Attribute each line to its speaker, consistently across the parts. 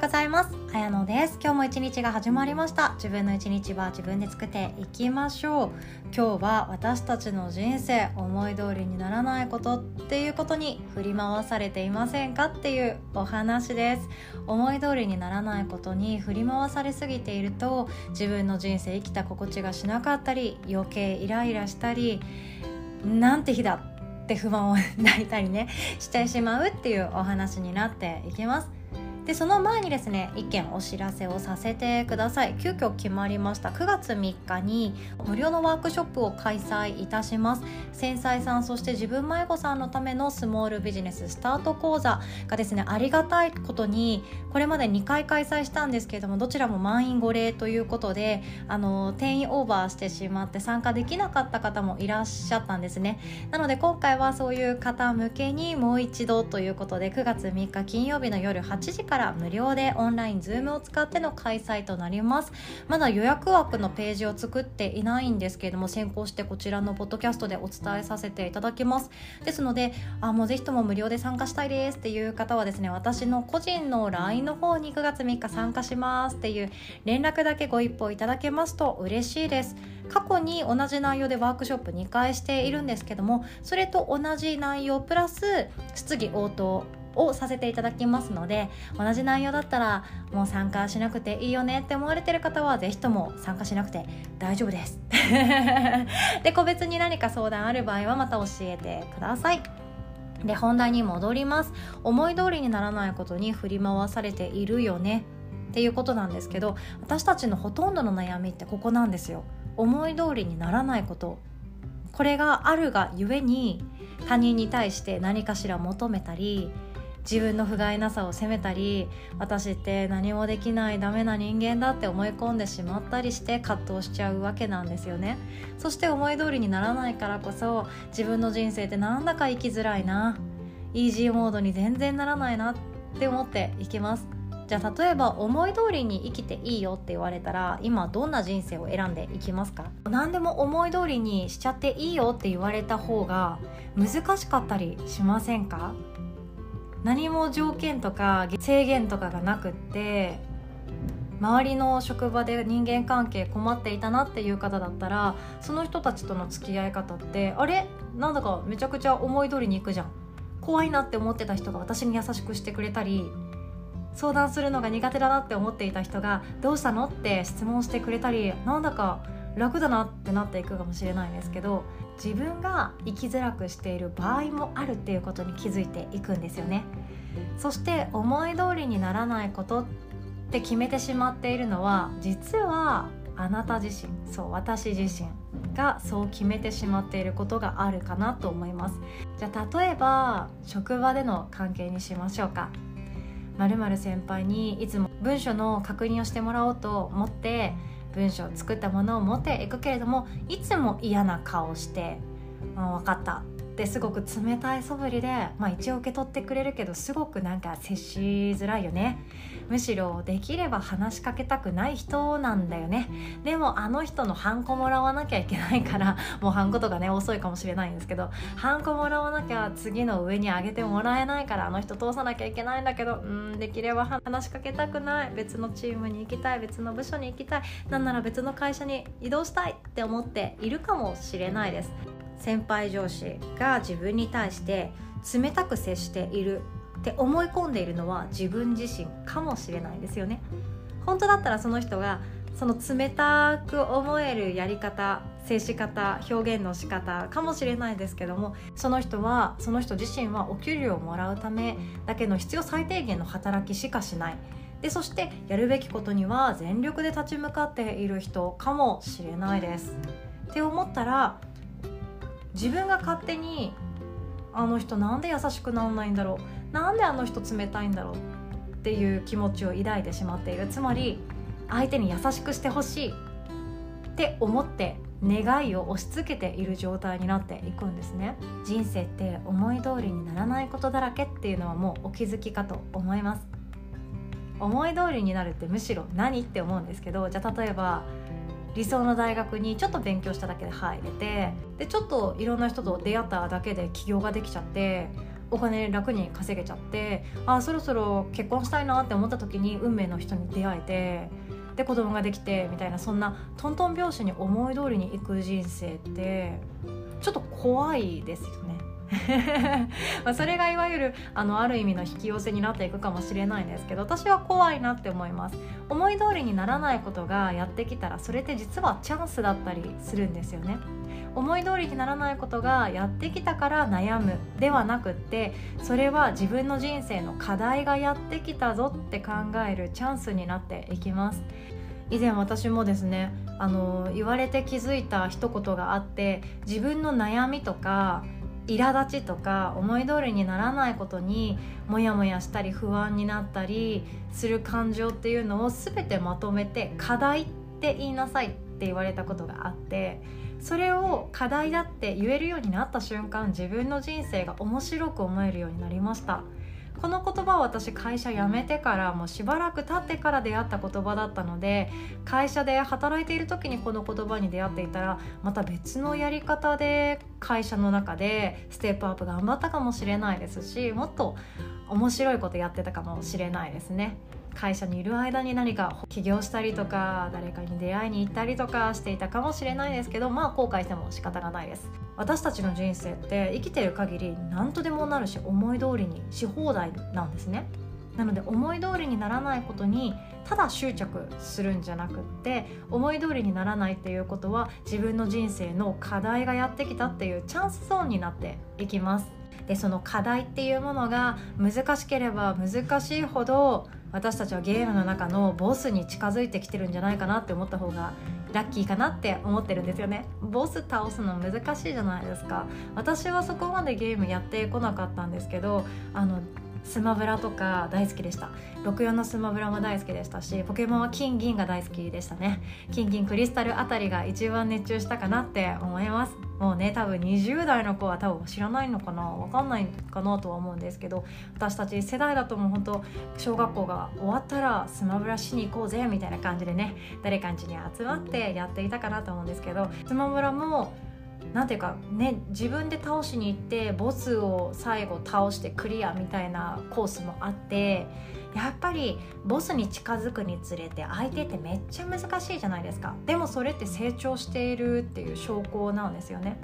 Speaker 1: うございます。あやのです。今日も一日が始まりました。自分の一日は自分で作っていきましょう。今日は私たちの人生思い通りにならないことっていうことに振り回されていませんかっていうお話です。思い通りにならないことに振り回されすぎていると自分の人生生きた心地がしなかったり余計イライラしたりなんて日だって不満を抱いたりねしてしまうっていうお話になっていきます。でその前にですね一件お知らせをさせてください。急遽決まりました。9月3日に無料のワークショップを開催いたします。繊細さんそして自分迷子さんのためのスモールビジネススタート講座がですねありがたいことにこれまで2回開催したんですけれどもどちらも満員御礼ということであの定員オーバーしてしまって参加できなかった方もいらっしゃったんですね。なので今回はそういう方向けにもう一度ということで9月3日金曜日の夜8時から無料でオンライン Zoom を使っての開催となります。まだ予約枠のページを作っていないんですけれども先行してこちらのポッドキャストでお伝えさせていただきます。ですのであもうぜひとも無料で参加したいですっていう方はですね私の個人の LINE の方に9月3日参加しますっていう連絡だけご一報いただけますと嬉しいです。過去に同じ内容でワークショップ2回しているんですけどもそれと同じ内容プラス質疑応答をさせていただきますので同じ内容だったらもう参加しなくていいよねって思われてる方は是非とも参加しなくて大丈夫です。で個別に何か相談ある場合はまた教えてください。で本題に戻ります。思い通りにならないことに振り回されているよね。っていうことなんですけど私たちのほとんどの悩みってここなんですよ。思い通りにならないこと。これがあるがゆえに他人に対して何かしら求めたり自分の不甲斐なさを責めたり私って何もできないダメな人間だって思い込んでしまったりして葛藤しちゃうわけなんですよね。そして思い通りにならないからこそ自分の人生ってなんだか生きづらいな。イージーモードに全然ならないなって思っていきます。じゃあ例えば思い通りに生きていいよって言われたら今どんな人生を選んでいきますか？何でも思い通りにしちゃっていいよって言われた方が難しかったりしませんか？何も条件とか制限とかがなくって周りの職場で人間関係困っていたなっていう方だったらその人たちとの付き合い方ってあれ？なんだかめちゃくちゃ思い通りにいくじゃん怖いなって思ってた人が私に優しくしてくれたり相談するのが苦手だなって思っていた人が「どうしたの?」って質問してくれたりなんだか楽だなってなっていくかもしれないんですけど自分が生きづらくしている場合もあるっていうことに気づいていくんですよね。そして思い通りにならないことって決めてしまっているのは実はあなた自身。そう私自身がそう決めてしまっていることがあるかなと思います。じゃあ例えば職場での関係にしましょうか。まる先輩にいつも文書の確認をしてもらおうと思って文章を作ったものを持っていくけれどもいつも嫌な顔して「分かった」ってすごく冷たい素振りで、まあ、一応受け取ってくれるけどすごくなんか接しづらいよね。むしろできれば話しかけたくない人なんだよね。でもあの人のハンコもらわなきゃいけないからもうハンコとかね遅いかもしれないんですけどハンコもらわなきゃ次の上に上げてもらえないからあの人通さなきゃいけないんだけどうんできれば話しかけたくない。別のチームに行きたい。別の部署に行きたい。なんなら別の会社に移動したいって思っているかもしれないです。先輩上司が自分に対して冷たく接しているって思い込んでいるのは自分自身かもしれないですよね本当だったらその人がその冷たく思えるやり方接し方表現の仕方かもしれないですけどもその人はその人自身はお給料をもらうためだけの必要最低限の働きしかしないでそしてやるべきことには全力で立ち向かっている人かもしれないです。って思ったら自分が勝手にあの人なんで優しくならないんだろうなんであの人冷たいんだろうっていう気持ちを抱いてしまっている。つまり相手に優しくしてほしいって思って願いを押し付けている状態になっていくんですね。人生って思い通りにならないことだらけっていうのはもうお気づきかと思います。思い通りになるってむしろ何？って思うんですけどじゃあ例えば理想の大学にちょっと勉強しただけで入れてでちょっといろんな人と出会っただけで起業ができちゃってお金楽に稼げちゃってあそろそろ結婚したいなって思った時に運命の人に出会えてで子供ができてみたいなそんなトントン拍子に思い通りにいく人生ってちょっと怖いですよね。まあそれがいわゆるあのある意味の引き寄せになっていくかもしれないんですけど私は怖いなって思います。思い通りにならないことがやってきたらそれって実はチャンスだったりするんですよね。思い通りにならないことがやってきたから悩むではなくってそれは自分の人生の課題がやってきたぞって考えるチャンスになっていきます。以前私もですねあの言われて気づいた一言があって自分の悩みとか苛立ちとか思い通りにならないことにモヤモヤしたり不安になったりする感情っていうのを全てまとめて課題って言いなさいって言われたことがあってそれを課題だって言えるようになった瞬間自分の人生が面白く思えるようになりました。この言葉は私会社辞めてからもうしばらく経ってから出会った言葉だったので会社で働いている時にこの言葉に出会っていたらまた別のやり方で会社の中でステップアップ頑張ったかもしれないですしもっと面白いことやってたかもしれないですね。会社にいる間に何か起業したりとか誰かに出会いに行ったりとかしていたかもしれないですけどまあ後悔しても仕方がないです。私たちの人生って生きてる限り何とでもなるし思い通りにし放題なんですね。なので思い通りにならないことにただ執着するんじゃなくって思い通りにならないっていうことは自分の人生の課題がやってきたっていうチャンスゾーンになっていきます。でその課題っていうものが難しければ難しいほど私たちはゲームの中のボスに近づいてきてるんじゃないかなって思った方がラッキーかなって思ってるんですよね。ボス倒すの難しいじゃないですか。私はそこまでゲームやってこなかったんですけどあのスマブラとか大好きでした。64のスマブラも大好きでしたしポケモンは金銀が大好きでしたね。金銀クリスタルあたりが一番熱中したかなって思います。もうね多分20代の子は多分知らないのかな分かんないかなとは思うんですけど私たち世代だともう本当小学校が終わったらスマブラしに行こうぜみたいな感じでね誰かんちに集まってやっていたかなと思うんですけどスマブラもなんていうかね自分で倒しに行ってボスを最後倒してクリアみたいなコースもあってやっぱりボスに近づくにつれて相手ってめっちゃ難しいじゃないですか。でもそれって成長しているっていう証拠なんですよね。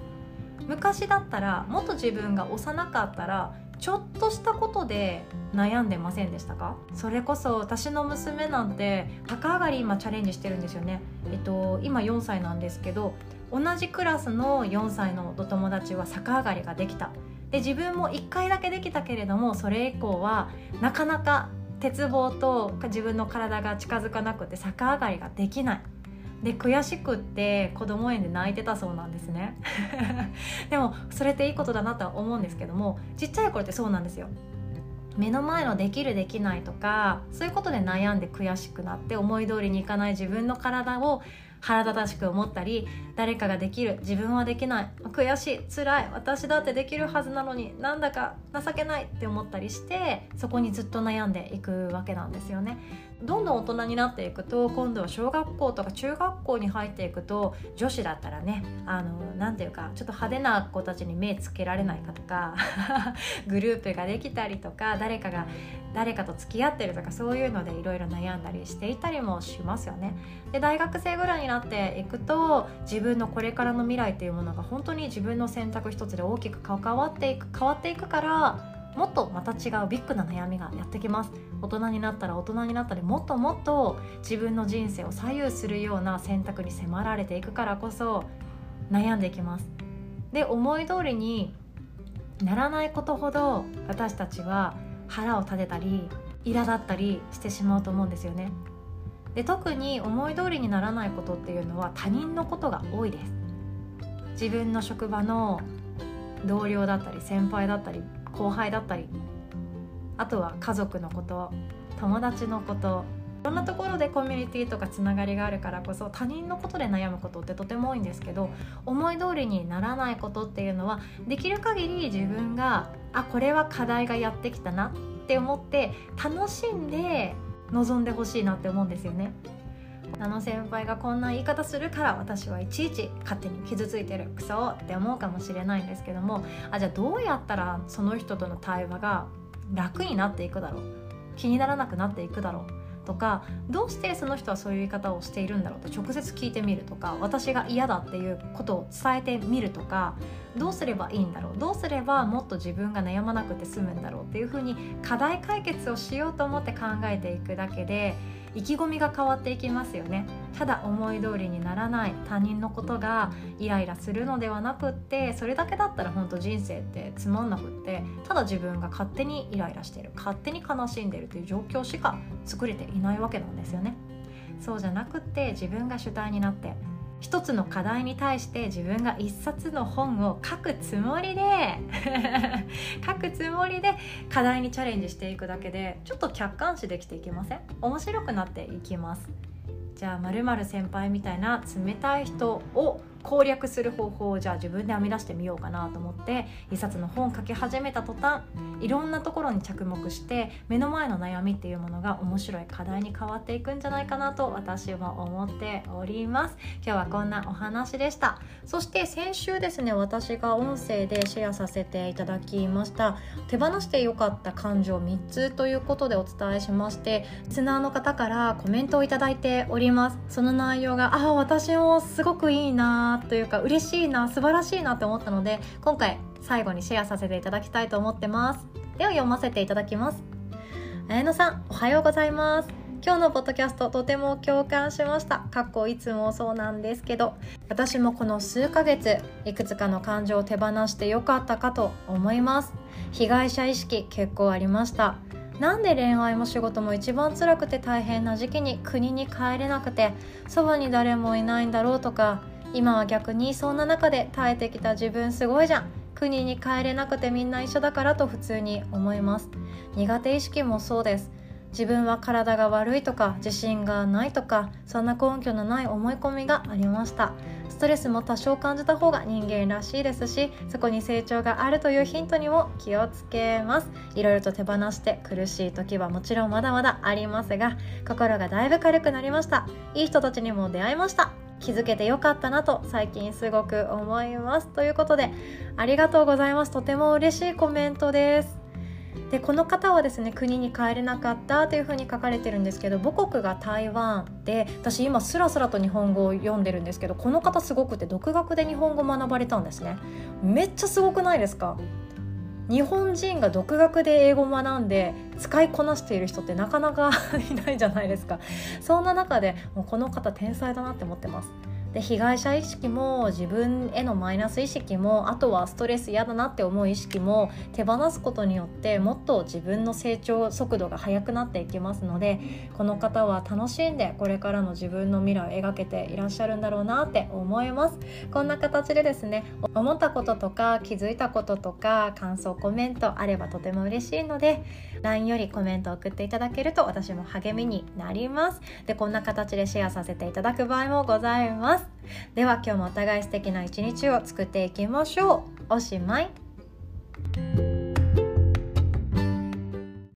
Speaker 1: 昔だったらもっと自分が幼かったらちょっとしたことで悩んでませんでしたか？それこそ私の娘なんて高上がり今チャレンジしてるんですよね。えっと今4歳なんですけど同じクラスの4歳のお友達は逆上がりができた。で自分も1回だけできたけれどもそれ以降はなかなか鉄棒と自分の体が近づかなくて逆上がりができない。で悔しくって子供園で泣いてたそうなんですね。でもそれっていいことだなとは思うんですけどもちっちゃい頃ってそうなんですよ。目の前のできるできないとかそういうことで悩んで悔しくなって思い通りにいかない自分の体を腹立たしく思ったり誰かができる自分はできない悔しい辛い私だってできるはずなのになんだか情けないって思ったりしてそこにずっと悩んでいくわけなんですよね。どんどん大人になっていくと今度は小学校とか中学校に入っていくと女子だったらねあのなんていうかちょっと派手な子たちに目つけられないかとか グループができたりとか誰かが誰かと付き合ってるとかそういうのでいろいろ悩んだりしていたりもしますよね。で大学生ぐらいになっていくと自分のこれからの未来っていうものが本当に自分の選択一つで大きく関わっていく変わっていくからもっとまた違うビッグな悩みがやってきます。大人になったら大人になったりもっともっと自分の人生を左右するような選択に迫られていくからこそ悩んでいきます。で思い通りにならないことほど私たちは腹を立てたり苛立ったりしてしまうと思うんですよね。で特に思い通りにならないことっていうのは他人のことが多いです。自分の職場の同僚だったり先輩だったり後輩だったりあとは家族のこと友達のこといろんなところでコミュニティとかつながりがあるからこそ他人のことで悩むことってとても多いんですけど思い通りにならないことっていうのはできる限り自分があこれは課題がやってきたなって思って楽しんで臨んでほしいなって思うんですよね。あの先輩がこんな言い方するから私はいちいち勝手に傷ついてるクソって思うかもしれないんですけどもあじゃあどうやったらその人との対話が楽になっていくだろう気にならなくなっていくだろうとかどうしてその人はそういう言い方をしているんだろうと直接聞いてみるとか私が嫌だっていうことを伝えてみるとかどうすればいいんだろうどうすればもっと自分が悩まなくて済むんだろうっていうふうに課題解決をしようと思って考えていくだけで意気込みが変わっていきますよね。ただ思い通りにならない他人のことがイライラするのではなくってそれだけだったら本当人生ってつまんなくってただ自分が勝手にイライラしてる勝手に悲しんでるという状況しか作れていないわけなんですよね。そうじゃなくって自分が主体になって一つの課題に対して自分が一冊の本を書くつもりで 書くつもりで課題にチャレンジしていくだけでちょっと客観視できていきません？面白くなっていきます。じゃあまる先輩みたいな冷たい人を攻略する方法をじゃあ自分で編み出してみようかなと思って一冊の本を書き始めた途端いろんなところに着目して目の前の悩みっていうものが面白い課題に変わっていくんじゃないかなと私は思っております。今日はこんなお話でした。そして先週ですね私が音声でシェアさせていただきました手放してよかった感情3つということでお伝えしましてリスナーの方からコメントをいただいております。その内容があ私もすごくいいというか嬉しいな素晴らしいなって思ったので今回最後にシェアさせていただきたいと思ってます。では読ませていただきます。綾乃さんおはようございます。今日のポッドキャストとても共感しました。かっこいつもそうなんですけど私もこの数ヶ月いくつかの感情を手放してよかったかと思います。被害者意識結構ありました。なんで恋愛も仕事も一番辛くて大変な時期に国に帰れなくてそばに誰もいないんだろうとか今は逆にそんな中で耐えてきた自分すごいじゃん。国に帰れなくてみんな一緒だからと普通に思います。苦手意識もそうです。自分は体が悪いとか自信がないとかそんな根拠のない思い込みがありました。ストレスも多少感じた方が人間らしいですしそこに成長があるというヒントにも気をつけます。いろいろと手放して苦しい時はもちろんまだまだありますが心がだいぶ軽くなりました。いい人たちにも出会いました。気づけてよかったなと最近すごく思います。ということでありがとうございます。とても嬉しいコメントです。でこの方はですね国に帰れなかったというふうに書かれてるんですけど母国が台湾で私今スラスラと日本語を読んでるんですけどこの方すごくて独学で日本語学ばれたんですね。めっちゃすごくないですか？日本人が独学で英語を学んで使いこなしている人ってなかなか いないじゃないですか。そんな中でもうこの方天才だなって思ってます。で被害者意識も自分へのマイナス意識もあとはストレス嫌だなって思う意識も手放すことによってもっと自分の成長速度が速くなっていきますのでこの方は楽しんでこれからの自分の未来を描けていらっしゃるんだろうなって思います。こんな形でですね思ったこととか気づいたこととか感想コメントあればとても嬉しいので LINE よりコメントを送っていただけると私も励みになります。でこんな形でシェアさせていただく場合もございます。では今日もお互い素敵な一日を作っていきましょう。おしまい。